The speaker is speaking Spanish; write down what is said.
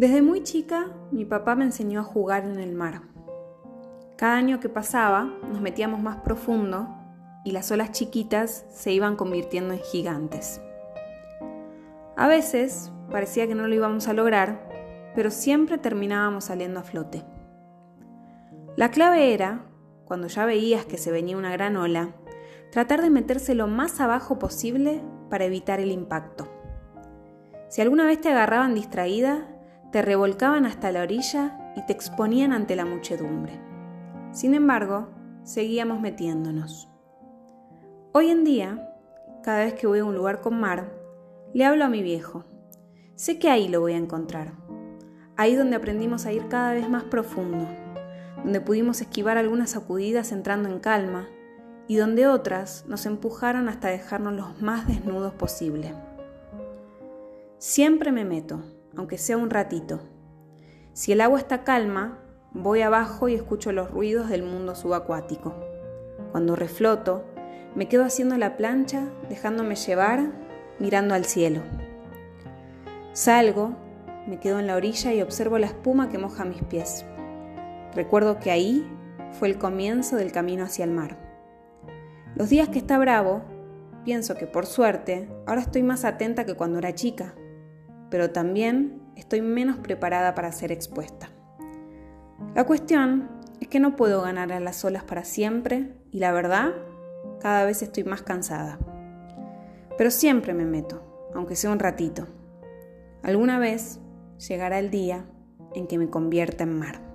Desde muy chica, mi papá me enseñó a jugar en el mar. Cada año que pasaba, nos metíamos más profundo y las olas chiquitas se iban convirtiendo en gigantes. A veces parecía que no lo íbamos a lograr, pero siempre terminábamos saliendo a flote. La clave era, cuando ya veías que se venía una gran ola, tratar de meterse lo más abajo posible para evitar el impacto. Si alguna vez te agarraban distraída, te revolcaban hasta la orilla y te exponían ante la muchedumbre. Sin embargo, seguíamos metiéndonos. Hoy en día, cada vez que voy a un lugar con mar, le hablo a mi viejo. Sé que ahí lo voy a encontrar. Ahí donde aprendimos a ir cada vez más profundo, donde pudimos esquivar algunas sacudidas entrando en calma y donde otras nos empujaron hasta dejarnos los más desnudos posible. Siempre me meto, aunque sea un ratito. Si el agua está calma, voy abajo y escucho los ruidos del mundo subacuático. Cuando refloto, me quedo haciendo la plancha, dejándome llevar, mirando al cielo. Salgo, me quedo en la orilla y observo la espuma que moja mis pies. Recuerdo que ahí fue el comienzo del camino hacia el mar. Los días que está bravo, pienso que por suerte ahora estoy más atenta que cuando era chica pero también estoy menos preparada para ser expuesta. La cuestión es que no puedo ganar a las olas para siempre y la verdad, cada vez estoy más cansada. Pero siempre me meto, aunque sea un ratito. Alguna vez llegará el día en que me convierta en mar.